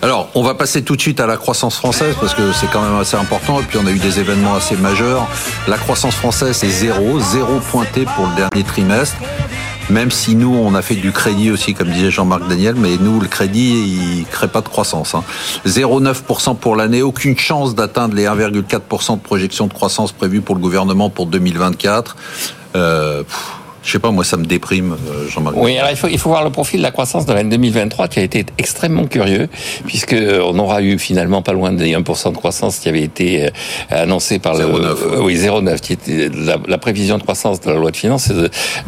Alors, on va passer tout de suite à la croissance française parce que c'est quand même assez important. Et puis, on a eu des événements assez majeurs. La croissance française, c'est zéro, zéro pointé pour le dernier trimestre. Même si nous, on a fait du crédit aussi, comme disait Jean-Marc Daniel, mais nous, le crédit, il crée pas de croissance. Hein. 0,9% pour l'année, aucune chance d'atteindre les 1,4% de projection de croissance prévue pour le gouvernement pour 2024. Euh, je sais pas, moi, ça me déprime, euh, Jean-Marc. Oui, alors il faut, il faut voir le profil de la croissance de l'année 2023 qui a été extrêmement curieux, puisque on aura eu finalement pas loin des 1% de croissance qui avait été euh, annoncé par 0, le 9, euh, oui 0,9 qui était la, la, prévision de croissance de la loi de finances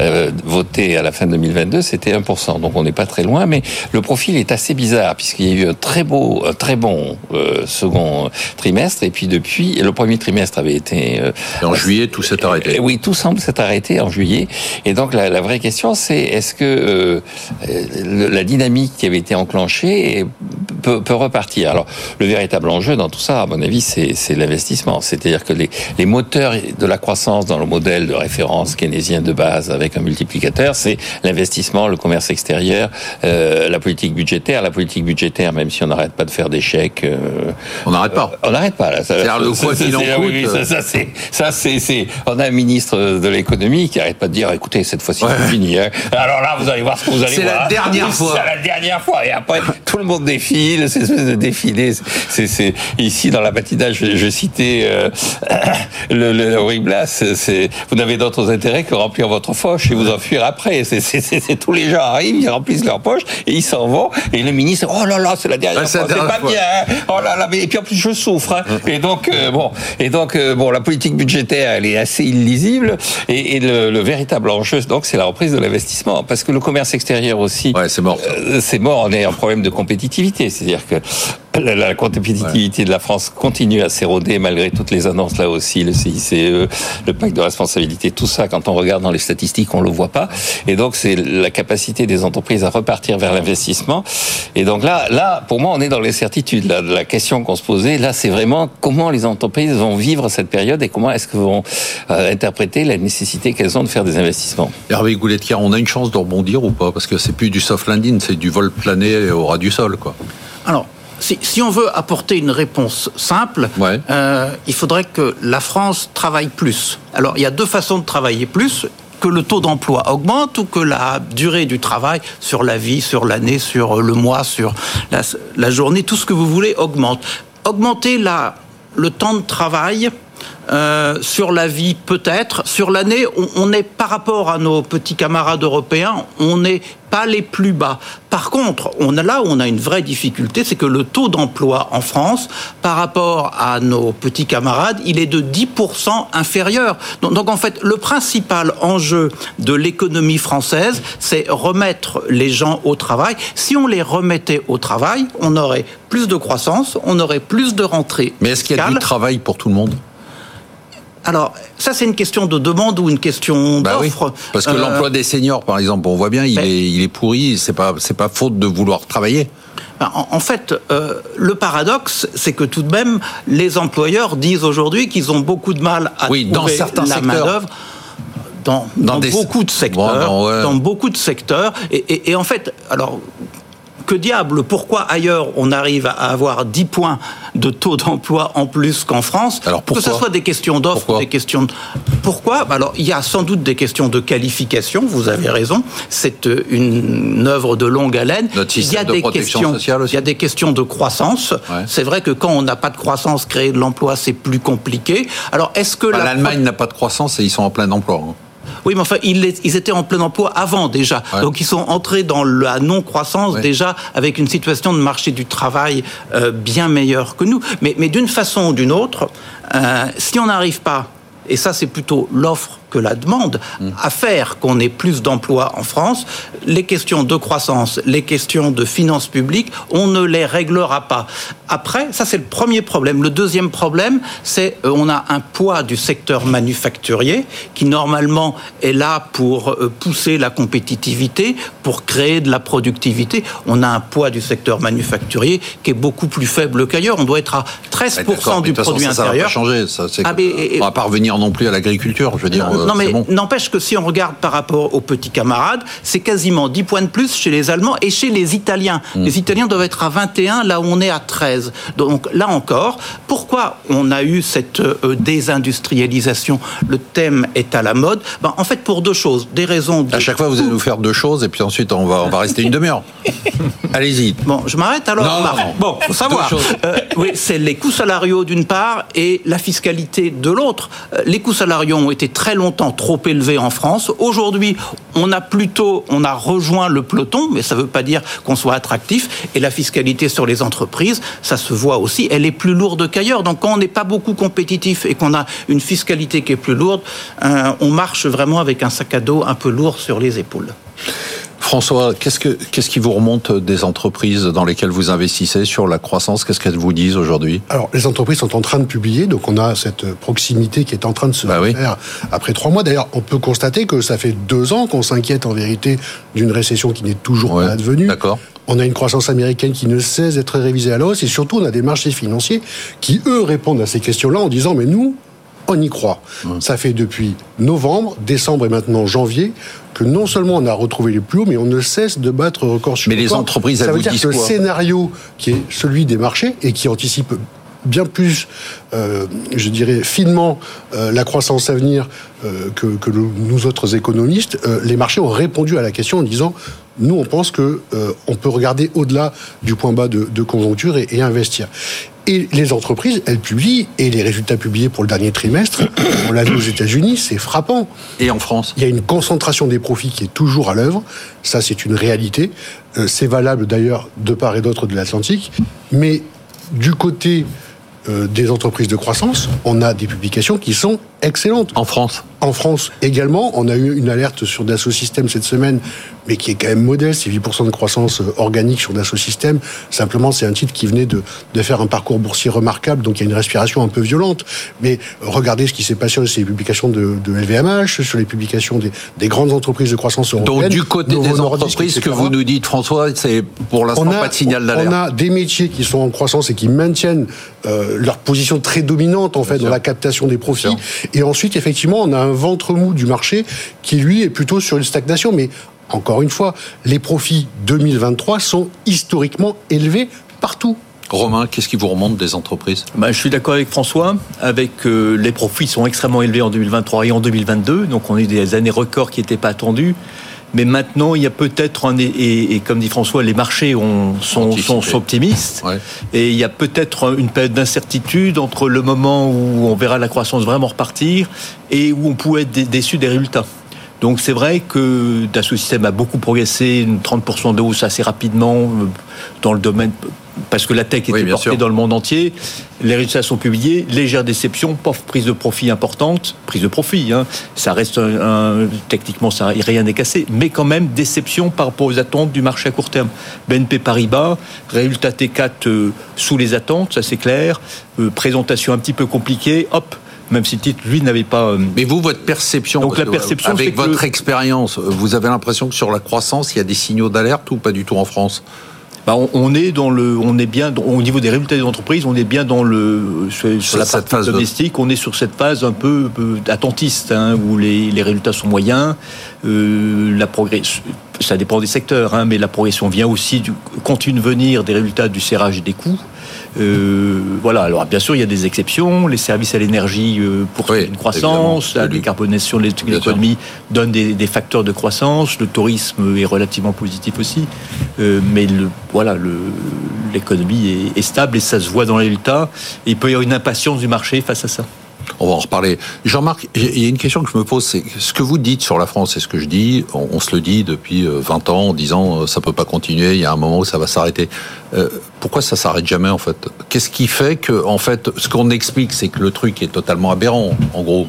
euh, votée à la fin de 2022, c'était 1%. Donc on n'est pas très loin, mais le profil est assez bizarre puisqu'il y a eu un très beau, un très bon euh, second trimestre, et puis depuis le premier trimestre avait été et en juillet tout s'est arrêté. Oui, tout semble s'être arrêté en juillet. Et donc la, vraie question, c'est est-ce que euh, le, la dynamique qui avait été enclenchée peut, peut, repartir Alors le véritable enjeu dans tout ça, à mon avis, c'est l'investissement. C'est-à-dire que les, les, moteurs de la croissance dans le modèle de référence keynésien de base avec un multiplicateur, c'est l'investissement, le commerce extérieur, euh, la politique budgétaire. La politique budgétaire, même si on n'arrête pas de faire des chèques, euh, on n'arrête pas. On n'arrête pas. C'est-à-dire le quoi qu'il en coûte. Oui, oui, ça, ça c'est. On a un ministre de l'économie qui arrête pas de dire, écoutez, cette fois c'est fini. Hein. Alors là, vous allez voir ce que vous allez voir. C'est la dernière fois. C'est la dernière fois. Et après, tout le monde défile, c'est espèce de défilé. C'est ici dans la matinale, je, je citais euh, le, le Henri Blas. C'est vous n'avez d'autres intérêts que remplir votre poche et vous enfuir après. C'est tous les gens arrivent, ils remplissent leur poche et ils s'en vont. Et le ministre, oh là là, c'est la dernière ouais, fois. C'est pas fois. bien. Hein. Oh là là, mais et puis en plus je souffre. Hein. Et donc euh, bon, et donc euh, bon, la politique budgétaire, elle est assez illisible. Et, et le, le véritable enjeu, donc, c'est la reprise de l'investissement. Parce que le commerce extérieur aussi, ouais, c'est mort. C'est mort. On est en problème de compétitivité. C'est-à-dire que la, la compétitivité ouais. de la France continue à s'éroder malgré toutes les annonces là aussi, le CICE, le pacte de responsabilité, tout ça. Quand on regarde dans les statistiques, on le voit pas. Et donc c'est la capacité des entreprises à repartir vers l'investissement. Et donc là, là, pour moi, on est dans l'incertitude. La, la question qu'on se posait, là, c'est vraiment comment les entreprises vont vivre cette période et comment est-ce qu'elles vont euh, interpréter la nécessité qu'elles ont de faire des investissements. Hervé Goulettière, on a une chance de rebondir ou pas? Parce que c'est plus du soft landing, c'est du vol plané au ras du sol, quoi. Alors, si, si, on veut apporter une réponse simple, ouais. euh, il faudrait que la France travaille plus. Alors, il y a deux façons de travailler plus que le taux d'emploi augmente ou que la durée du travail sur la vie, sur l'année, sur le mois, sur la, la, journée, tout ce que vous voulez augmente. Augmenter la, le temps de travail, euh, sur la vie peut-être, sur l'année, on, on, est par rapport à nos petits camarades européens, on n'est pas les plus bas. Par contre, on a là où on a une vraie difficulté, c'est que le taux d'emploi en France, par rapport à nos petits camarades, il est de 10% inférieur. Donc, donc en fait, le principal enjeu de l'économie française, c'est remettre les gens au travail. Si on les remettait au travail, on aurait plus de croissance, on aurait plus de rentrées. Mais est-ce qu'il y a du travail pour tout le monde? Alors, ça, c'est une question de demande ou une question bah d'offre. Oui, parce que euh... l'emploi des seniors, par exemple, on voit bien, il, est, il est pourri. C'est pas, c'est pas faute de vouloir travailler. En, en fait, euh, le paradoxe, c'est que tout de même, les employeurs disent aujourd'hui qu'ils ont beaucoup de mal à oui, trouver dans certains la main d'œuvre. Dans, dans, dans des... beaucoup de secteurs, bon, ouais. dans beaucoup de secteurs, et, et, et en fait, alors que diable, pourquoi ailleurs on arrive à avoir 10 points de taux d'emploi en plus qu'en France Alors pourquoi Que ce soit des questions d'offres, des questions de... Pourquoi? Alors il y a sans doute des questions de qualification, vous avez raison, c'est une œuvre de longue haleine. Notre il y a de des questions, sociale aussi. il y a des questions de croissance. Ouais. C'est vrai que quand on n'a pas de croissance, créer de l'emploi, c'est plus compliqué. Alors est-ce que bah, la... l'Allemagne n'a pas de croissance et ils sont en plein emploi hein. Oui, mais enfin, ils, ils, étaient en plein emploi avant déjà. Ouais. Donc, ils sont entrés dans la non-croissance ouais. déjà avec une situation de marché du travail euh, bien meilleure que nous. Mais, mais d'une façon ou d'une autre, euh, si on n'arrive pas, et ça c'est plutôt l'offre que la demande à faire qu'on ait plus d'emplois en France, les questions de croissance, les questions de finances publiques, on ne les réglera pas. Après, ça c'est le premier problème. Le deuxième problème, c'est euh, on a un poids du secteur manufacturier qui normalement est là pour euh, pousser la compétitivité, pour créer de la productivité. On a un poids du secteur manufacturier qui est beaucoup plus faible qu'ailleurs. On doit être à 13% du produit ça, intérieur. Ça va pas changer. Ça, ah, mais, on va pas revenir non plus à l'agriculture. Je veux dire. Non, non, mais n'empêche que si on regarde par rapport aux petits camarades, c'est quasiment 10 points de plus chez les Allemands et chez les Italiens. Mm. Les Italiens doivent être à 21, là où on est à 13. Donc là encore, pourquoi on a eu cette euh, désindustrialisation? Le thème est à la mode. Ben, en fait, pour deux choses. Des raisons. À chaque fois, vous allez nous faire deux choses et puis ensuite, on va, on va rester une demi-heure. Allez-y. Bon, je m'arrête alors. Non, non, non. Bon, faut savoir. Euh, oui, c'est les coûts salariaux d'une part et la fiscalité de l'autre. Euh, les coûts salariaux ont été très longtemps trop élevés en France. Aujourd'hui, on a plutôt, on a rejoint le peloton, mais ça ne veut pas dire qu'on soit attractif. Et la fiscalité sur les entreprises, ça se voit aussi, elle est plus lourde qu'ailleurs. Donc quand on n'est pas beaucoup compétitif et qu'on a une fiscalité qui est plus lourde, euh, on marche vraiment avec un sac à dos un peu lourd sur les épaules. François, qu'est-ce, que, qu'est-ce qui vous remonte des entreprises dans lesquelles vous investissez sur la croissance? Qu'est-ce qu'elles vous disent aujourd'hui? Alors, les entreprises sont en train de publier, donc on a cette proximité qui est en train de se bah faire après trois mois. D'ailleurs, on peut constater que ça fait deux ans qu'on s'inquiète en vérité d'une récession qui n'est toujours pas advenue. D'accord. On a une croissance américaine qui ne cesse d'être révisée à la hausse et surtout on a des marchés financiers qui, eux, répondent à ces questions-là en disant mais nous, on y croit. Ça fait depuis novembre, décembre et maintenant janvier que non seulement on a retrouvé les plus hauts, mais on ne cesse de battre record sur Mais les entreprises, ça veut dire que le scénario qui est celui des marchés et qui anticipe bien plus, euh, je dirais, finement euh, la croissance à venir euh, que, nous autres économistes, les marchés ont répondu à la question en disant nous, on pense que on peut regarder au-delà du point bas de, conjoncture et, investir. Et les entreprises, elles publient, et les résultats publiés pour le dernier trimestre, on l'a vu aux États-Unis, c'est frappant. Et en France Il y a une concentration des profits qui est toujours à l'œuvre. Ça, c'est une réalité. c'est valable d'ailleurs de part et d'autre de l'Atlantique. Mais du côté euh, des entreprises de croissance, on a des publications qui sont excellentes. En France En France également. On a eu une alerte sur Dassault Systèmes cette semaine, mais qui est quand même modeste. C'est 8% de croissance euh, organique sur Dassault Systèmes. Simplement, c'est un titre qui venait de, de faire un parcours boursier remarquable, donc il y a une respiration un peu violente. Mais regardez ce qui s'est passé sur les publications de, de, LVMH, sur les publications des, des, grandes entreprises de croissance européennes. Donc du côté des entreprises, que vous nous dites, François, c'est pour l'instant pas de signal d'alerte. On a des métiers qui sont en croissance et qui maintiennent euh, leur position très dominante en fait dans la captation des profits. Et ensuite, effectivement, on a un ventre mou du marché qui lui est plutôt sur une stagnation. Mais encore une fois, les profits 2023 sont historiquement élevés partout. Romain, qu'est-ce qui vous remonte des entreprises? Bah, Je suis d'accord avec François. Avec euh, les profits sont extrêmement élevés en 2023 et en 2022, donc on a eu des années records qui n'étaient pas attendues. Mais maintenant, il y a peut-être un et, et, comme dit François, les marchés ont, sont, sont, optimistes. Et il y a peut-être une période d'incertitude entre le moment où on verra la croissance vraiment repartir et où on pourrait être déçu des résultats. Donc c'est vrai que Dassault Systèmes a beaucoup progressé, 30% de hausse assez rapidement euh, dans le domaine parce que la tech était portée dans le monde entier. Les résultats sont publiés, légère déception, prise de profit importante, prise de profit. Hein. Ça reste un, techniquement, ça, rien n'est cassé, mais quand même déception par rapport aux attentes du marché à court terme. BNP Paribas, résultat T4 euh, sous les attentes, ça c'est clair. Euh, présentation un petit peu compliquée, hop, même si le titre, lui, n'avait pas. Euh, mais vous, votre perception, Donc, la perception avec votre expérience, vous avez l'impression que sur la croissance, il y a des signaux d'alerte ou pas du tout en France? Bah, on, est dans le, on est bien au niveau des résultats des entreprises, on est bien dans le sur, la phase domestique, on est sur cette phase un peu, attentiste hein, où les, résultats sont moyens, euh, la progression ça dépend des secteurs, hein, mais la progression vient aussi du, continue de venir des résultats du serrage des coûts. Euh, voilà. Alors bien sûr, il y a des exceptions. Les services à l'énergie euh, pour une croissance, la décarbonation de l'économie donne des, facteurs de croissance. Le tourisme est relativement positif aussi, euh, mais le, voilà, l'économie est, est, stable et ça se voit dans les résultats. il peut y avoir une impatience du marché face à ça. On va en reparler. Jean-Marc, il y a une question que je me pose, c'est ce que vous dites sur la France, c'est ce que je dis, on, se le dit depuis 20 euh, ans en disant euh, ça peut pas continuer, il y a un moment où ça va s'arrêter. Euh, pourquoi ça s'arrête jamais en fait? Qu'est-ce qui fait que, en fait, ce qu'on explique, c'est que le truc est totalement aberrant, en gros.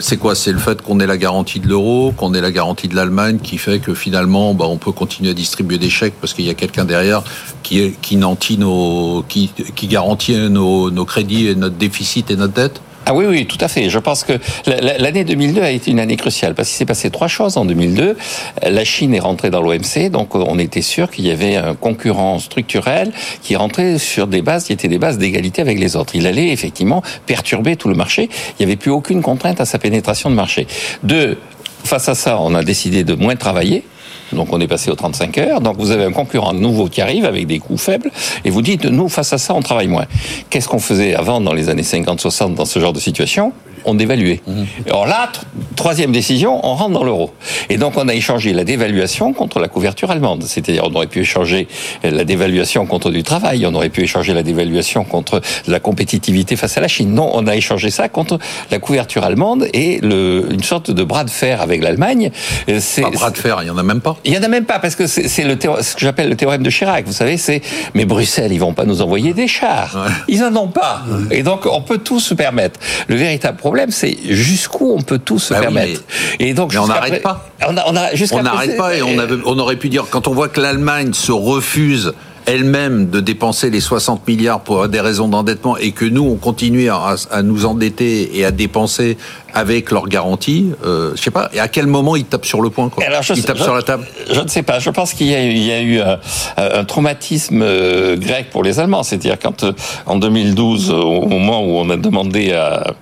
c'est quoi? C'est le fait qu'on ait la garantie de l'euro, qu'on ait la garantie de l'Allemagne, qui fait que finalement, bah, on peut continuer à distribuer des chèques parce qu'il y a quelqu'un derrière qui, qui nos, qui, qui garantit nos crédits et notre déficit et notre dette? Ah oui, oui, tout à fait. Je pense que l'année 2002 a été une année cruciale parce qu'il s'est passé trois choses en 2002. La Chine est rentrée dans l'OMC, donc on était sûr qu'il y avait un concurrent structurel qui rentrait sur des bases qui étaient des bases d'égalité avec les autres. Il allait effectivement perturber tout le marché. Il n'y avait plus aucune contrainte à sa pénétration de marché. Deux, face à ça, on a décidé de moins travailler donc on est passé aux 35 heures. Donc vous avez un concurrent nouveau qui arrive avec des coûts faibles et vous dites, nous, face à ça, on travaille moins. Qu'est-ce qu'on faisait avant dans les années 50-60 dans ce genre de situation? On dévaluait. Mmh. Alors là, troisième décision, on rentre dans l'euro. Et donc on a échangé la dévaluation contre la couverture allemande. C'est-à-dire on aurait pu échanger la dévaluation contre du travail, on aurait pu échanger la dévaluation contre la compétitivité face à la Chine. Non, on a échangé ça contre la couverture allemande et le, une sorte de bras de fer avec l'Allemagne. C'est pas bras de fer, il y en a même pas. Il y en a même pas parce que c'est le ce que j'appelle le théorème de Chirac. Vous savez, c'est mais Bruxelles, ils vont pas nous envoyer des chars. Ils en ont pas. Et donc on peut tout se permettre. Le véritable problème problème, c'est jusqu'où on peut tout se bah permettre. Et donc, on n'arrête pas. On n'arrête pas et on, on aurait pu dire quand on voit que l'Allemagne se refuse elle-même de dépenser les 60 milliards pour des raisons d'endettement et que nous, on continue à, nous endetter et à dépenser avec leurs garanties, euh, je sais pas, et à quel moment ils tapent sur le point quoi Alors, Ils tapent sur la table Je ne sais pas. Je pense qu'il y, a eu un, un traumatisme euh, grec pour les Allemands. C'est-à-dire quand, euh, en 2012, au moment où on a demandé à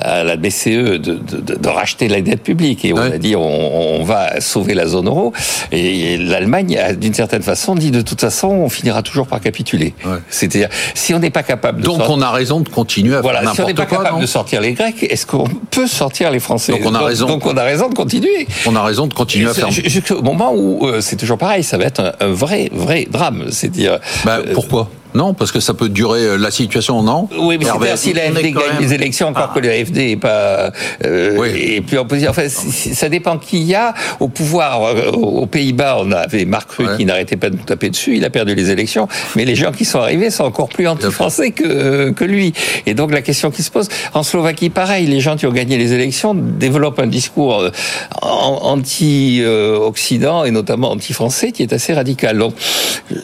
à la BCE de, de, de, racheter la dette publique. Et on a dit on, on, va sauver la zone euro. Et, l'Allemagne d'une certaine façon dit de toute façon on finira toujours par capituler. C'est-à-dire si on n'est pas capable de donc on a raison de continuer à voilà, faire si on n'est pas capable de sortir les Grecs, est-ce qu'on peut sortir les Français? Donc on a raison. Donc on a raison de continuer. On a raison de continuer à faire. Jusqu'au moment où euh, c'est toujours pareil, ça va être un, vrai vrai drame. C'est-à-dire. Bah, pourquoi? Non, parce que ça peut durer euh, la situation, non Oui, mais c'est si l'AFD gagne les élections, encore ah. que l'AFD n'est pas euh, oui. et puis en position. Enfin, ça dépend qui y a au pouvoir. Euh, aux Pays-Bas, on avait Marc Rutte qui n'arrêtait pas de nous taper dessus. Il a perdu les élections, mais les gens qui sont arrivés sont encore plus anti-français que que lui. Et donc la question qui se pose en Slovaquie, pareil, les gens qui ont gagné les élections développent un discours euh, anti-Occident et notamment anti-français qui est assez radical. Donc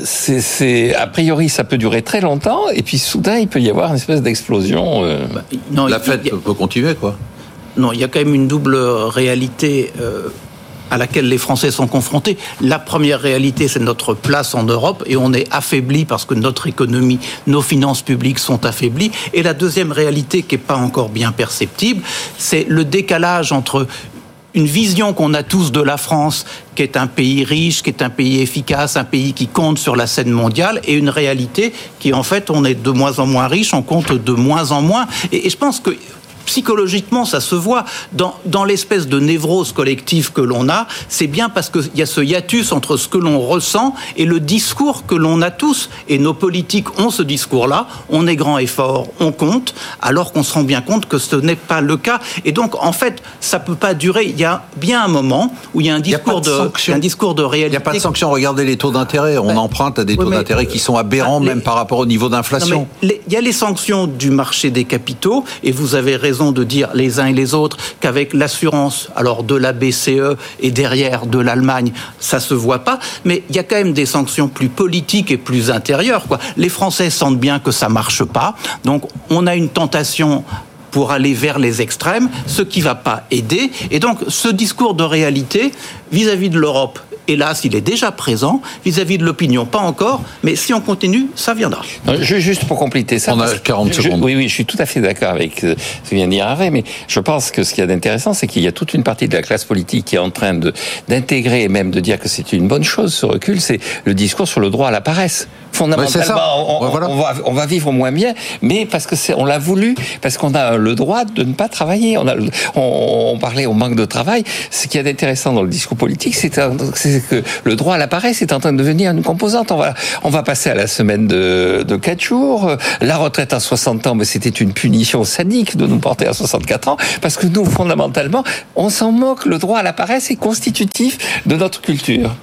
c'est a priori ça peut durer très longtemps, et puis soudain, il peut y avoir une espèce d'explosion. Euh. Bah, non, La fête peut continuer, quoi. Non, il y a quand même une double réalité. Euh, à laquelle les Français sont confrontés. La première réalité, c'est notre place en Europe et on est affaibli parce que notre économie, nos finances publiques sont affaiblies. Et la deuxième réalité, qui n'est pas encore bien perceptible, c'est le décalage entre une vision qu'on a tous de la France, qui est un pays riche, qui est un pays efficace, un pays qui compte sur la scène mondiale, et une réalité qui, en fait, on est de moins en moins riche, on compte de moins en moins. Et, je pense que psychologiquement, ça se voit. Dans, dans l'espèce de névrose collective que l'on a, c'est bien parce qu'il y a ce hiatus entre ce que l'on ressent et le discours que l'on a tous. Et nos politiques ont ce discours-là. On est grand et fort, on compte, alors qu'on se rend bien compte que ce n'est pas le cas. Et donc, en fait, ça peut pas durer. Il y a bien un moment où il y a un discours, de, un discours de réalité. Il n'y a pas de sanction. Regardez les taux d'intérêt. On ben, emprunte à des taux d'intérêt qui sont aberrants, même par rapport au niveau d'inflation. Il y a les sanctions du marché des capitaux, et vous avez raison de dire les uns et les autres qu'avec l'assurance, alors de la BCE et derrière de l'Allemagne, ça se voit pas, mais il y a quand même des sanctions plus politiques et plus intérieures. Quoi. Les Français sentent bien que ça marche pas, donc on a une tentation pour aller vers les extrêmes, ce qui va pas aider. Et donc, ce discours de réalité vis-à-vis -vis de l'Europe hélas, il est déjà présent vis-à-vis de l'opinion. Pas encore, mais si on continue, ça viendra. juste pour compléter ça. On a 40 secondes. oui, oui, je suis tout à fait d'accord avec euh, ce que vient de dire Hervé, mais je pense que ce qu'il y a d'intéressant, c'est qu'il y a toute une partie de la classe politique qui est en train d'intégrer et même de dire que c'est une bonne chose, ce recul, c'est le discours sur le droit à la paresse fondamentalement, on, va, on, va, vivre moins bien, mais parce que c'est, on l'a voulu, parce qu'on a le droit de ne pas travailler. On, a, on, parlait au manque de travail. Ce qui est intéressant dans le discours politique, le droit à la paresse est en train de devenir une composante. On va, on passer à la semaine de, de 4 jours. La retraite à 60 ans, mais c'était une punition sadique de nous porter à 64 ans, parce que nous, fondamentalement, on s'en moque. Le droit à la paresse est constitutif de notre culture.